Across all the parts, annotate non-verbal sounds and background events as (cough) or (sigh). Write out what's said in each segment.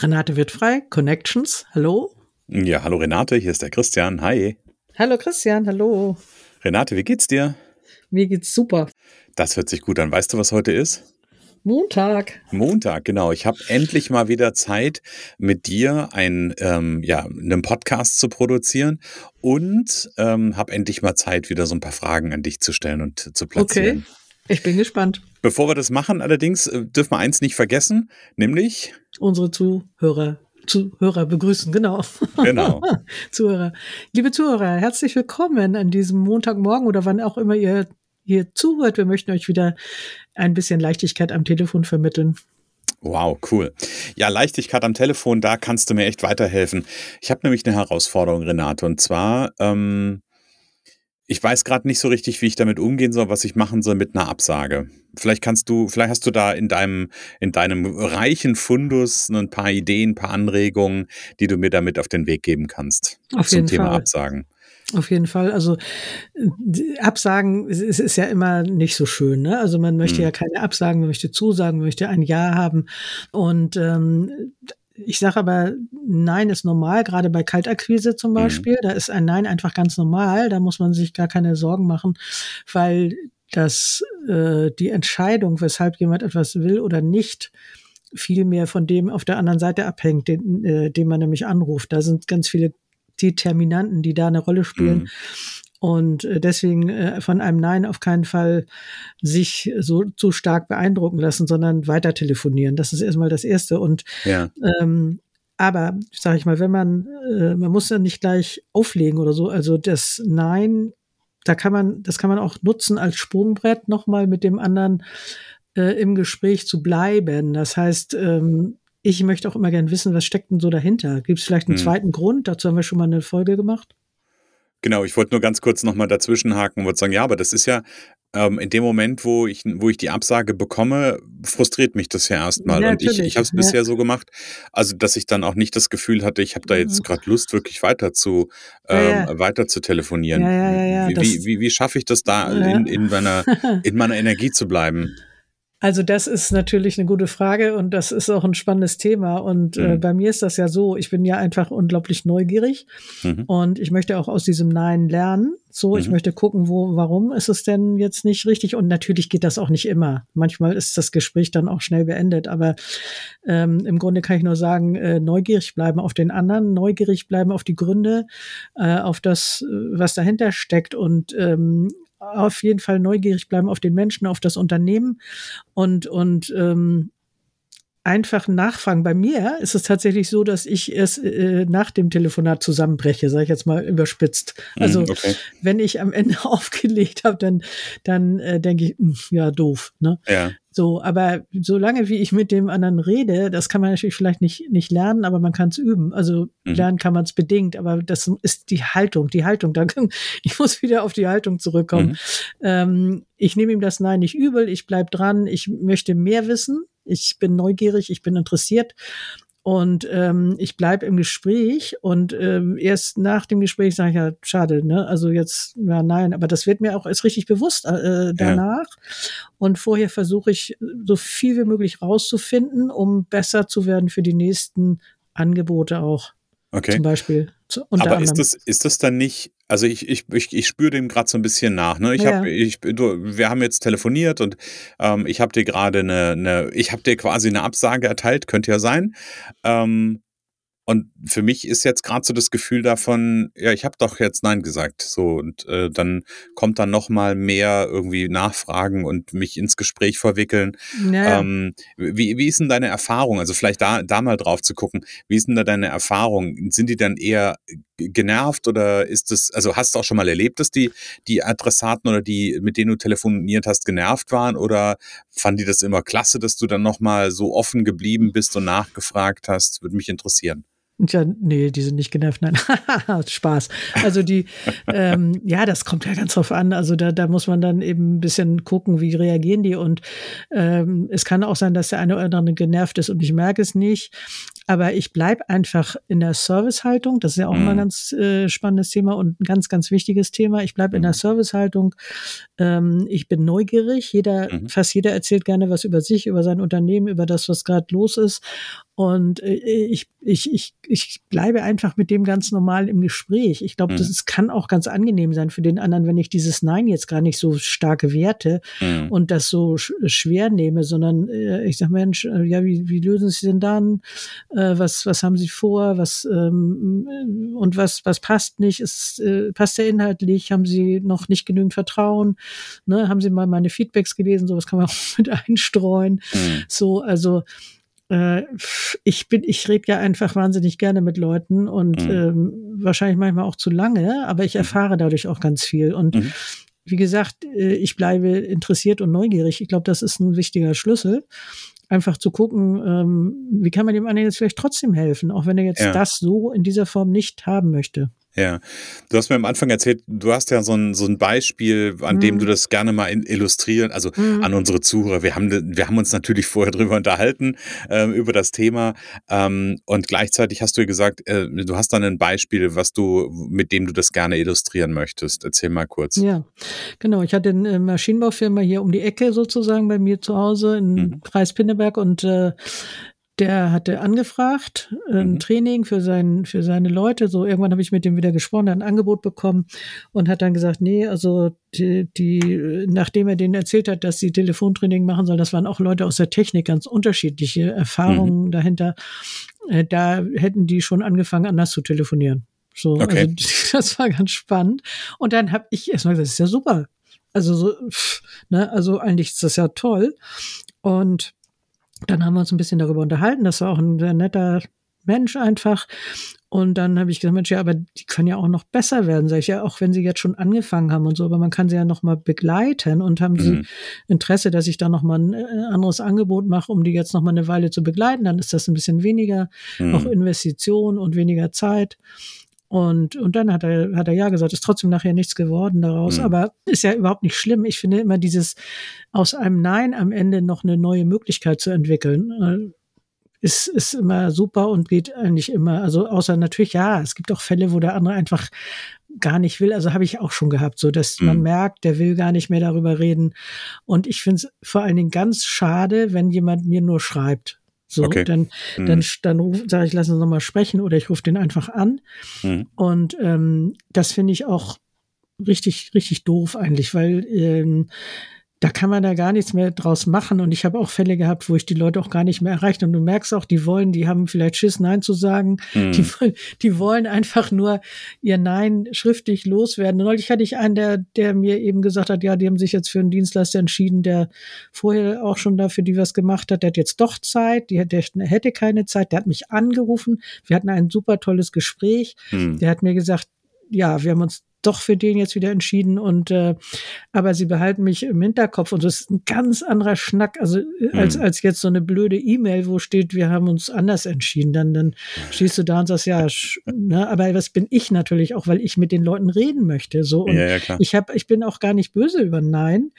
Renate wird frei, Connections, hallo. Ja, hallo Renate, hier ist der Christian, hi. Hallo Christian, hallo. Renate, wie geht's dir? Mir geht's super. Das hört sich gut an. Weißt du, was heute ist? Montag. Montag, genau. Ich habe endlich mal wieder Zeit, mit dir ein, ähm, ja, einen Podcast zu produzieren und ähm, habe endlich mal Zeit, wieder so ein paar Fragen an dich zu stellen und zu platzieren. Okay. Ich bin gespannt. Bevor wir das machen, allerdings äh, dürfen wir eins nicht vergessen, nämlich unsere Zuhörer Zuhörer begrüßen, genau. Genau. (laughs) Zuhörer. Liebe Zuhörer, herzlich willkommen an diesem Montagmorgen oder wann auch immer ihr hier zuhört. Wir möchten euch wieder ein bisschen Leichtigkeit am Telefon vermitteln. Wow, cool. Ja, Leichtigkeit am Telefon, da kannst du mir echt weiterhelfen. Ich habe nämlich eine Herausforderung, Renate, und zwar ähm, ich weiß gerade nicht so richtig, wie ich damit umgehen soll, was ich machen soll mit einer Absage. Vielleicht kannst du, vielleicht hast du da in deinem, in deinem reichen Fundus ein paar Ideen, ein paar Anregungen, die du mir damit auf den Weg geben kannst. Auf zum jeden Thema Fall. Absagen. Auf jeden Fall. Also Absagen es ist ja immer nicht so schön. Ne? Also man möchte hm. ja keine Absagen, man möchte Zusagen, man möchte ein Ja haben. Und ähm, ich sage aber, Nein ist normal, gerade bei Kaltakquise zum mhm. Beispiel. Mhm. Da ist ein Nein einfach ganz normal. Da muss man sich gar keine Sorgen machen, weil das äh, die Entscheidung, weshalb jemand etwas will oder nicht, viel mehr von dem auf der anderen Seite abhängt, den, äh, den man nämlich anruft. Da sind ganz viele Determinanten, die da eine Rolle spielen. Mhm. Und äh, deswegen äh, von einem Nein auf keinen Fall sich so zu stark beeindrucken lassen, sondern weiter telefonieren. Das ist erstmal das Erste. Und ja. ähm, aber sage ich mal, wenn man, äh, man muss ja nicht gleich auflegen oder so. Also das Nein, da kann man, das kann man auch nutzen als Sprungbrett nochmal mit dem anderen äh, im Gespräch zu bleiben. Das heißt, ähm, ich möchte auch immer gern wissen, was steckt denn so dahinter? Gibt es vielleicht einen hm. zweiten Grund? Dazu haben wir schon mal eine Folge gemacht. Genau, ich wollte nur ganz kurz nochmal dazwischenhaken und wollte sagen, ja, aber das ist ja ähm, in dem Moment, wo ich, wo ich die Absage bekomme, frustriert mich das ja erstmal. Ja, und ich, ich habe es ja. bisher so gemacht, also dass ich dann auch nicht das Gefühl hatte, ich habe da jetzt mhm. gerade Lust, wirklich weiter zu, ähm, ja, weiter zu telefonieren. Wie, wie, wie, wie schaffe ich das da, in, in, meiner, (laughs) in meiner Energie zu bleiben? Also das ist natürlich eine gute Frage und das ist auch ein spannendes Thema. Und äh, mhm. äh, bei mir ist das ja so, ich bin ja einfach unglaublich neugierig mhm. und ich möchte auch aus diesem Nein lernen. So, mhm. ich möchte gucken, wo, warum ist es denn jetzt nicht richtig? Und natürlich geht das auch nicht immer. Manchmal ist das Gespräch dann auch schnell beendet. Aber ähm, im Grunde kann ich nur sagen, äh, neugierig bleiben auf den anderen, neugierig bleiben auf die Gründe, äh, auf das, äh, was dahinter steckt und ähm, auf jeden Fall neugierig bleiben auf den Menschen, auf das Unternehmen und, und ähm, einfach nachfragen. Bei mir ist es tatsächlich so, dass ich es äh, nach dem Telefonat zusammenbreche, sage ich jetzt mal überspitzt. Mhm, also okay. wenn ich am Ende (laughs) aufgelegt habe, dann, dann äh, denke ich, mh, hm, ja, doof. Ne? Ja. So, aber solange wie ich mit dem anderen rede, das kann man natürlich vielleicht nicht, nicht lernen, aber man kann es üben. Also mhm. lernen kann man es bedingt, aber das ist die Haltung, die Haltung. Da kann, (laughs) ich muss wieder auf die Haltung zurückkommen. Mhm. Ähm, ich nehme ihm das Nein nicht übel, ich bleib dran, ich möchte mehr wissen, ich bin neugierig, ich bin interessiert und ähm, ich bleibe im Gespräch und ähm, erst nach dem Gespräch sage ich ja, schade, ne? Also jetzt, ja, nein, aber das wird mir auch erst richtig bewusst äh, danach. Ja. Und vorher versuche ich, so viel wie möglich rauszufinden, um besser zu werden für die nächsten Angebote auch. Okay. Zum Beispiel. Aber ist das, ist das dann nicht, also ich, ich, ich, ich spüre dem gerade so ein bisschen nach. Ne? Ich ja. hab, ich, du, wir haben jetzt telefoniert und ähm, ich habe dir gerade eine, eine, ich habe dir quasi eine Absage erteilt, könnte ja sein. Ähm, Und für mich ist jetzt gerade so das Gefühl davon, ja, ich habe doch jetzt Nein gesagt. So, und äh, dann kommt dann noch mal mehr irgendwie Nachfragen und mich ins Gespräch verwickeln. Ja. Ähm, wie, wie ist denn deine Erfahrung? Also vielleicht da, da mal drauf zu gucken, wie ist denn da deine Erfahrung? Sind die dann eher genervt oder ist es, also hast du auch schon mal erlebt, dass die, die Adressaten oder die, mit denen du telefoniert hast, genervt waren oder fanden die das immer klasse, dass du dann noch mal so offen geblieben bist und nachgefragt hast? Würde mich interessieren. Ja, nee, die sind nicht genervt, nein. (laughs) Spaß. Also die, (laughs) ähm, ja, das kommt ja ganz drauf an. Also da, da muss man dann eben ein bisschen gucken, wie reagieren die. Und ähm, es kann auch sein, dass der eine oder andere genervt ist und ich merke es nicht. Aber ich bleibe einfach in der Servicehaltung. Das ist ja auch mhm. mal ein ganz äh, spannendes Thema und ein ganz, ganz wichtiges Thema. Ich bleibe in der mhm. Servicehaltung. Ähm, ich bin neugierig. Jeder, mhm. fast jeder erzählt gerne was über sich, über sein Unternehmen, über das, was gerade los ist. Und äh, ich, ich, ich, ich bleibe einfach mit dem ganz normal im Gespräch. Ich glaube, mhm. das ist, kann auch ganz angenehm sein für den anderen, wenn ich dieses Nein jetzt gar nicht so stark werte mhm. und das so sch schwer nehme, sondern äh, ich sage, Mensch, äh, ja, wie, wie lösen Sie denn dann? Äh, was, was haben Sie vor? Was ähm, und was, was passt nicht? Ist, äh, passt der inhaltlich? Haben Sie noch nicht genügend Vertrauen? Ne? Haben Sie mal meine Feedbacks gelesen? So was kann man (laughs) auch mit einstreuen. Mhm. So, also äh, ich bin, ich rede ja einfach wahnsinnig gerne mit Leuten und mhm. ähm, wahrscheinlich manchmal auch zu lange, aber ich mhm. erfahre dadurch auch ganz viel. Und mhm. wie gesagt, äh, ich bleibe interessiert und neugierig. Ich glaube, das ist ein wichtiger Schlüssel. Einfach zu gucken, ähm, wie kann man dem anderen jetzt vielleicht trotzdem helfen, auch wenn er jetzt ja. das so in dieser Form nicht haben möchte. Ja, du hast mir am Anfang erzählt, du hast ja so ein, so ein Beispiel, an mhm. dem du das gerne mal illustrieren, also mhm. an unsere Zuhörer. Wir haben, wir haben uns natürlich vorher drüber unterhalten, äh, über das Thema. Ähm, und gleichzeitig hast du gesagt, äh, du hast dann ein Beispiel, was du, mit dem du das gerne illustrieren möchtest. Erzähl mal kurz. Ja, genau. Ich hatte eine Maschinenbaufirma hier um die Ecke sozusagen bei mir zu Hause in mhm. Kreis Pinneberg und äh, der hatte angefragt, ein mhm. Training für, sein, für seine Leute. So irgendwann habe ich mit dem wieder gesprochen, ein Angebot bekommen und hat dann gesagt, nee, also die, die, nachdem er denen erzählt hat, dass sie Telefontraining machen soll, das waren auch Leute aus der Technik, ganz unterschiedliche Erfahrungen mhm. dahinter. Äh, da hätten die schon angefangen, anders zu telefonieren. So, okay. also (laughs) das war ganz spannend. Und dann habe ich erstmal gesagt, das ist ja super. Also so, pff, ne, also eigentlich ist das ja toll. Und dann haben wir uns ein bisschen darüber unterhalten. Das war auch ein sehr netter Mensch einfach. Und dann habe ich gesagt, Mensch, ja, aber die können ja auch noch besser werden, sage ich ja, auch wenn sie jetzt schon angefangen haben und so, aber man kann sie ja noch mal begleiten und haben mhm. sie Interesse, dass ich da noch mal ein äh, anderes Angebot mache, um die jetzt noch mal eine Weile zu begleiten, dann ist das ein bisschen weniger, mhm. auch Investition und weniger Zeit. Und, und dann hat er, hat er ja gesagt, ist trotzdem nachher nichts geworden daraus. Mhm. Aber ist ja überhaupt nicht schlimm. Ich finde immer dieses aus einem Nein am Ende noch eine neue Möglichkeit zu entwickeln, äh, ist, ist immer super und geht eigentlich immer. Also außer natürlich, ja, es gibt auch Fälle, wo der andere einfach gar nicht will. Also habe ich auch schon gehabt, so dass mhm. man merkt, der will gar nicht mehr darüber reden. Und ich finde es vor allen Dingen ganz schade, wenn jemand mir nur schreibt. So, okay. dann, mhm. dann, dann sage ich, lass uns nochmal sprechen oder ich rufe den einfach an. Mhm. Und ähm, das finde ich auch richtig, richtig doof eigentlich, weil ähm, da kann man da gar nichts mehr draus machen. Und ich habe auch Fälle gehabt, wo ich die Leute auch gar nicht mehr erreicht. Und du merkst auch, die wollen, die haben vielleicht Schiss, Nein zu sagen. Mhm. Die, die wollen einfach nur ihr Nein schriftlich loswerden. Und neulich hatte ich einen, der, der mir eben gesagt hat, ja, die haben sich jetzt für einen Dienstleister entschieden, der vorher auch schon dafür die was gemacht hat. Der hat jetzt doch Zeit. Die, der hätte keine Zeit. Der hat mich angerufen. Wir hatten ein super tolles Gespräch. Mhm. Der hat mir gesagt, ja, wir haben uns doch für den jetzt wieder entschieden und äh, aber sie behalten mich im Hinterkopf und das ist ein ganz anderer Schnack, also äh, als, mhm. als jetzt so eine blöde E-Mail, wo steht, wir haben uns anders entschieden. Dann, dann stehst du da und sagst, ja, ne, aber was bin ich natürlich auch, weil ich mit den Leuten reden möchte. So und ja, ja, ich habe, ich bin auch gar nicht böse über Nein,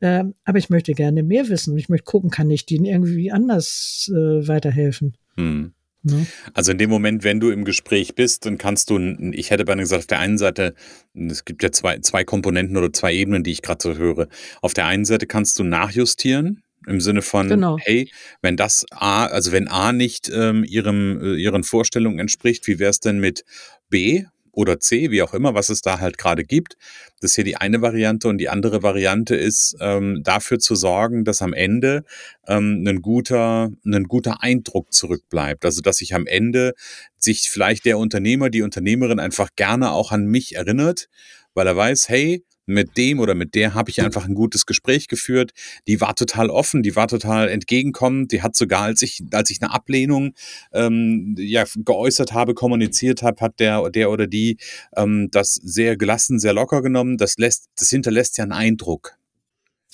äh, aber ich möchte gerne mehr wissen und ich möchte gucken, kann ich denen irgendwie anders äh, weiterhelfen. Mhm. Ne? Also in dem Moment, wenn du im Gespräch bist, dann kannst du, ich hätte beinahe gesagt, auf der einen Seite, es gibt ja zwei, zwei Komponenten oder zwei Ebenen, die ich gerade so höre. Auf der einen Seite kannst du nachjustieren, im Sinne von, genau. hey, wenn das A, also wenn A nicht ähm, ihrem, äh, ihren Vorstellungen entspricht, wie wäre es denn mit B? Oder C, wie auch immer, was es da halt gerade gibt. Das ist hier die eine Variante und die andere Variante ist, ähm, dafür zu sorgen, dass am Ende ähm, ein guter, ein guter Eindruck zurückbleibt. Also, dass sich am Ende sich vielleicht der Unternehmer, die Unternehmerin einfach gerne auch an mich erinnert, weil er weiß, hey, mit dem oder mit der habe ich einfach ein gutes Gespräch geführt. Die war total offen, die war total entgegenkommend. Die hat sogar, als ich, als ich eine Ablehnung ähm, ja, geäußert habe, kommuniziert habe, hat der, der oder die ähm, das sehr gelassen, sehr locker genommen. Das lässt, das hinterlässt ja einen Eindruck.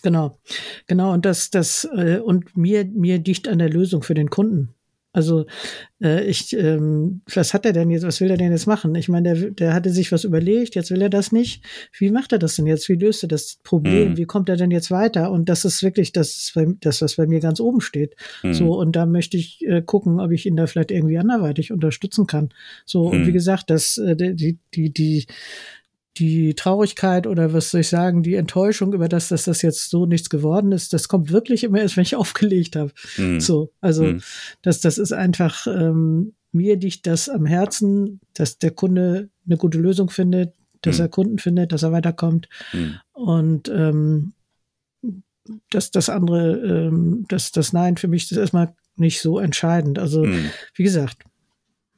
Genau, genau. Und das, das, äh, und mir, mir dicht an der Lösung für den Kunden. Also äh, ich, ähm, was hat er denn jetzt, was will er denn jetzt machen? Ich meine, der, der hatte sich was überlegt, jetzt will er das nicht. Wie macht er das denn jetzt? Wie löst er das Problem? Mhm. Wie kommt er denn jetzt weiter? Und das ist wirklich das, das was bei mir ganz oben steht. Mhm. So, und da möchte ich äh, gucken, ob ich ihn da vielleicht irgendwie anderweitig unterstützen kann. So, mhm. und wie mhm. gesagt, das, äh, die, die, die, die Traurigkeit oder was soll ich sagen, die Enttäuschung über das, dass das jetzt so nichts geworden ist, das kommt wirklich immer erst, wenn ich (laughs) aufgelegt habe. Mhm. So, also mhm. das, das ist einfach ähm, mir liegt das am Herzen, dass der Kunde eine gute Lösung findet, dass mhm. er Kunden findet, dass er weiterkommt mhm. und ähm, dass das andere, ähm, das, das Nein für mich ist erstmal nicht so entscheidend. Also mhm. wie gesagt,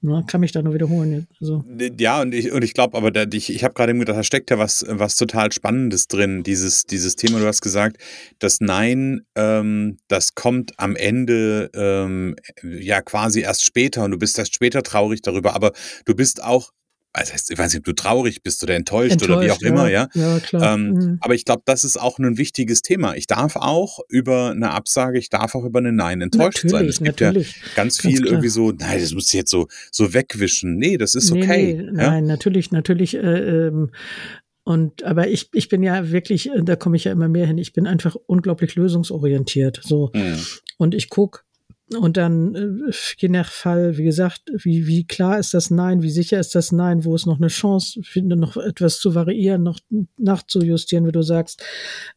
Ne, kann mich da nur wiederholen. Also. Ja, und ich, und ich glaube, aber da, ich, ich habe gerade gedacht, da steckt ja was, was total Spannendes drin, dieses, dieses Thema, du hast gesagt, das Nein, ähm, das kommt am Ende ähm, ja quasi erst später und du bist erst später traurig darüber, aber du bist auch also ich weiß nicht, ob du traurig bist oder enttäuscht, enttäuscht oder wie auch ja. immer, ja. ja klar. Ähm, mhm. Aber ich glaube, das ist auch ein wichtiges Thema. Ich darf auch über eine Absage, ich darf auch über eine Nein enttäuscht natürlich, sein. Es gibt natürlich. ja ganz viel ganz irgendwie so, nein, das muss ich jetzt so, so wegwischen. Nee, das ist okay. Nee, nee, ja? Nein, natürlich, natürlich. Äh, ähm, und aber ich, ich bin ja wirklich, äh, da komme ich ja immer mehr hin, ich bin einfach unglaublich lösungsorientiert. So. Mhm. Und ich guck und dann, äh, je nach Fall, wie gesagt, wie, wie klar ist das Nein, wie sicher ist das Nein, wo ist noch eine Chance, finde noch etwas zu variieren, noch nachzujustieren, wie du sagst.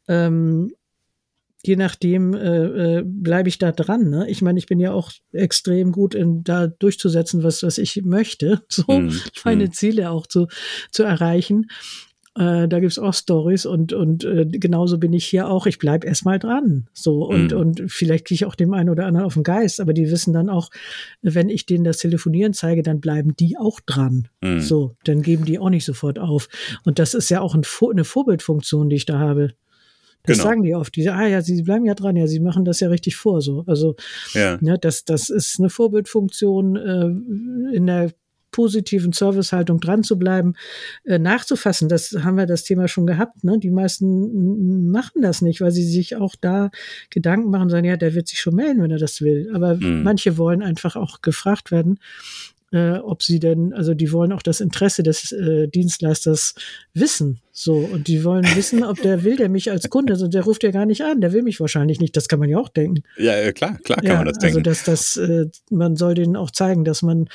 Ähm, je nachdem äh, äh, bleibe ich da dran. Ne? Ich meine, ich bin ja auch extrem gut in da durchzusetzen, was, was ich möchte, (laughs) so mm, meine mm. Ziele auch zu, zu erreichen. Äh, da gibt's auch Stories und, und äh, genauso bin ich hier auch. Ich bleib erstmal dran. So und, mhm. und vielleicht kriege ich auch dem einen oder anderen auf den Geist, aber die wissen dann auch, wenn ich denen das Telefonieren zeige, dann bleiben die auch dran. Mhm. So, dann geben die auch nicht sofort auf. Und das ist ja auch ein, eine Vorbildfunktion, die ich da habe. Das genau. sagen die oft. Die sagen, ah ja, sie bleiben ja dran, ja, sie machen das ja richtig vor. So. Also ja. ja das, das ist eine Vorbildfunktion äh, in der positiven Servicehaltung dran zu bleiben, äh, nachzufassen. Das haben wir das Thema schon gehabt. Ne? Die meisten machen das nicht, weil sie sich auch da Gedanken machen, sagen, ja, der wird sich schon melden, wenn er das will. Aber mhm. manche wollen einfach auch gefragt werden äh, ob sie denn, also die wollen auch das Interesse des äh, Dienstleisters wissen. So, und die wollen (laughs) wissen, ob der will, der mich als Kunde, also der ruft ja gar nicht an, der will mich wahrscheinlich nicht. Das kann man ja auch denken. Ja, klar, klar kann ja, man das denken. Also, dass das, äh, man soll denen auch zeigen, dass man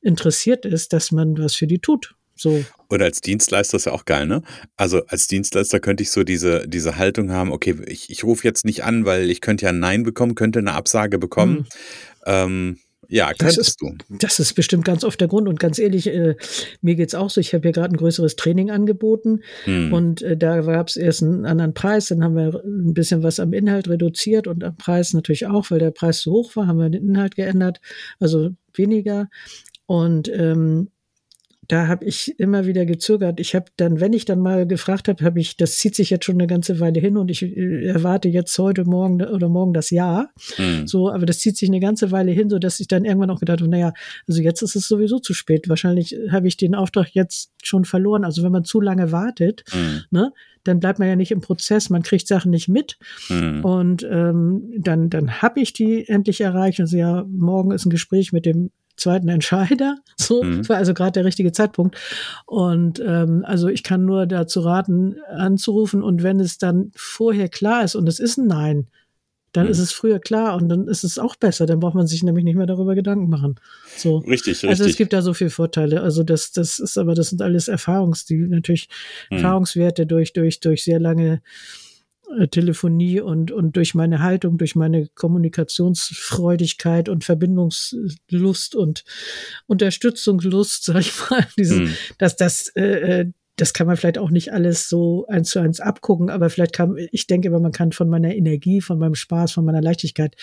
interessiert ist, dass man was für die tut. So. Und als Dienstleister ist ja auch geil, ne? Also als Dienstleister könnte ich so diese, diese Haltung haben, okay, ich, ich rufe jetzt nicht an, weil ich könnte ja ein Nein bekommen, könnte eine Absage bekommen. Mhm. Ähm, ja, das ist, du. Das ist bestimmt ganz oft der Grund. Und ganz ehrlich, äh, mir geht's auch so. Ich habe ja gerade ein größeres Training angeboten hm. und äh, da gab's erst einen anderen Preis. Dann haben wir ein bisschen was am Inhalt reduziert und am Preis natürlich auch, weil der Preis zu hoch war, haben wir den Inhalt geändert, also weniger. Und ähm, da habe ich immer wieder gezögert. Ich habe dann, wenn ich dann mal gefragt habe, habe ich, das zieht sich jetzt schon eine ganze Weile hin und ich äh, erwarte jetzt heute Morgen oder morgen das Ja. Mhm. So, aber das zieht sich eine ganze Weile hin, so dass ich dann irgendwann auch gedacht habe, naja, also jetzt ist es sowieso zu spät. Wahrscheinlich habe ich den Auftrag jetzt schon verloren. Also wenn man zu lange wartet, mhm. ne, dann bleibt man ja nicht im Prozess, man kriegt Sachen nicht mit. Mhm. Und ähm, dann, dann habe ich die endlich erreicht. Also ja, morgen ist ein Gespräch mit dem zweiten Entscheider. (laughs) So mhm. war also gerade der richtige Zeitpunkt. Und ähm, also ich kann nur dazu raten, anzurufen. Und wenn es dann vorher klar ist und es ist ein Nein, dann mhm. ist es früher klar und dann ist es auch besser. Dann braucht man sich nämlich nicht mehr darüber Gedanken machen. So. Richtig, richtig. Also es gibt da so viele Vorteile. Also das, das ist aber, das sind alles Erfahrungs, die natürlich mhm. Erfahrungswerte durch, durch, durch sehr lange Telefonie und, und durch meine Haltung, durch meine Kommunikationsfreudigkeit und Verbindungslust und Unterstützungslust, (laughs) sag ich mal, diese, hm. dass das, äh, äh, das kann man vielleicht auch nicht alles so eins zu eins abgucken, aber vielleicht kann, ich denke, man kann von meiner Energie, von meinem Spaß, von meiner Leichtigkeit,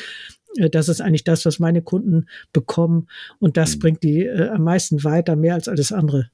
äh, das ist eigentlich das, was meine Kunden bekommen und das hm. bringt die äh, am meisten weiter, mehr als alles andere.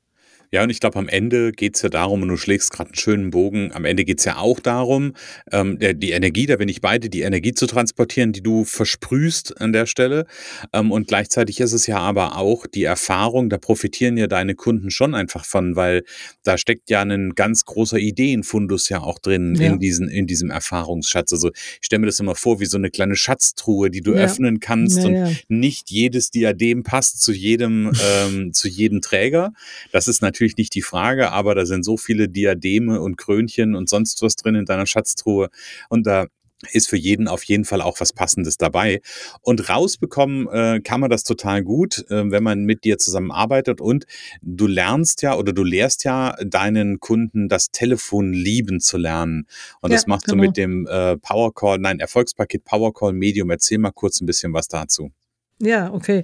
Ja, und ich glaube, am Ende geht's ja darum, und du schlägst gerade einen schönen Bogen, am Ende geht's ja auch darum, ähm, der, die Energie, da bin ich beide, die Energie zu transportieren, die du versprühst an der Stelle. Ähm, und gleichzeitig ist es ja aber auch die Erfahrung, da profitieren ja deine Kunden schon einfach von, weil da steckt ja ein ganz großer Ideenfundus ja auch drin ja. in, diesen, in diesem Erfahrungsschatz. Also ich stelle mir das immer vor wie so eine kleine Schatztruhe, die du ja. öffnen kannst ja, und nicht jedes Diadem passt zu jedem, ähm, zu jedem Träger. Das ist natürlich natürlich nicht die Frage, aber da sind so viele Diademe und Krönchen und sonst was drin in deiner Schatztruhe und da ist für jeden auf jeden Fall auch was Passendes dabei. Und rausbekommen äh, kann man das total gut, äh, wenn man mit dir zusammenarbeitet. Und du lernst ja oder du lehrst ja deinen Kunden das Telefon lieben zu lernen. Und ja, das machst genau. du mit dem äh, Powercall, nein, Erfolgspaket Powercall Medium. Erzähl mal kurz ein bisschen was dazu. Ja, okay.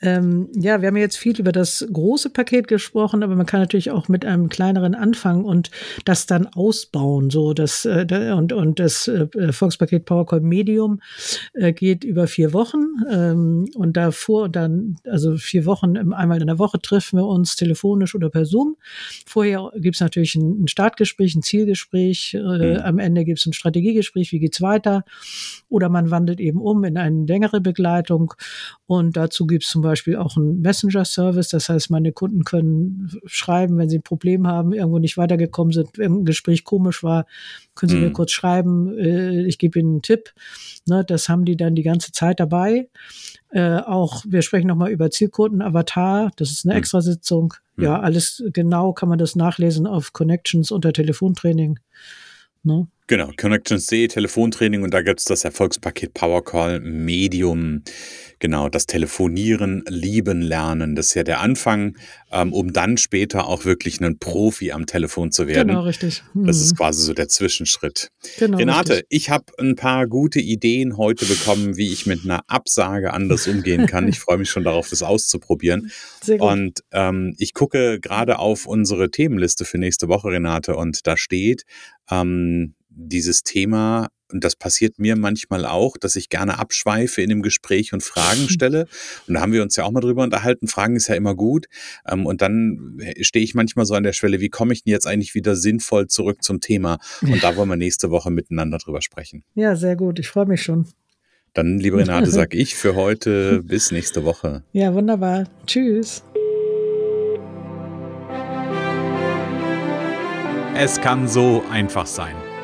Ähm, ja, wir haben jetzt viel über das große Paket gesprochen, aber man kann natürlich auch mit einem kleineren anfangen und das dann ausbauen. So, das äh, und und das äh, Volkspaket Powercall Medium äh, geht über vier Wochen ähm, und davor und dann also vier Wochen einmal in der Woche treffen wir uns telefonisch oder per Zoom. Vorher gibt's natürlich ein, ein Startgespräch, ein Zielgespräch. Äh, mhm. Am Ende gibt's ein Strategiegespräch. Wie geht's weiter? Oder man wandelt eben um in eine längere Begleitung. Und dazu gibt es zum Beispiel auch einen Messenger-Service. Das heißt, meine Kunden können schreiben, wenn sie ein Problem haben, irgendwo nicht weitergekommen sind, irgendein Gespräch komisch war, können sie mhm. mir kurz schreiben, äh, ich gebe ihnen einen Tipp. Ne, das haben die dann die ganze Zeit dabei. Äh, auch, wir sprechen nochmal über Zielkunden, Avatar, das ist eine mhm. Extrasitzung. Mhm. Ja, alles genau kann man das nachlesen auf Connections unter Telefontraining. Ne? Genau, Connections C, Telefontraining und da gibt es das Erfolgspaket Powercall Medium. Genau, das Telefonieren, lieben lernen. Das ist ja der Anfang, ähm, um dann später auch wirklich ein Profi am Telefon zu werden. Genau, richtig. Mhm. Das ist quasi so der Zwischenschritt. Genau, Renate, richtig. ich habe ein paar gute Ideen heute bekommen, wie ich mit einer Absage anders umgehen kann. ich freue mich schon darauf, das auszuprobieren. Sehr gut. Und ähm, ich gucke gerade auf unsere Themenliste für nächste Woche, Renate, und da steht, ähm, dieses Thema, und das passiert mir manchmal auch, dass ich gerne abschweife in dem Gespräch und Fragen (laughs) stelle. Und da haben wir uns ja auch mal drüber unterhalten. Fragen ist ja immer gut. Ähm, und dann stehe ich manchmal so an der Schwelle, wie komme ich denn jetzt eigentlich wieder sinnvoll zurück zum Thema? Und da wollen wir nächste Woche miteinander drüber sprechen. Ja, sehr gut. Ich freue mich schon. Dann, liebe Renate, (laughs) sag ich für heute bis nächste Woche. Ja, wunderbar. Tschüss. Es kann so einfach sein.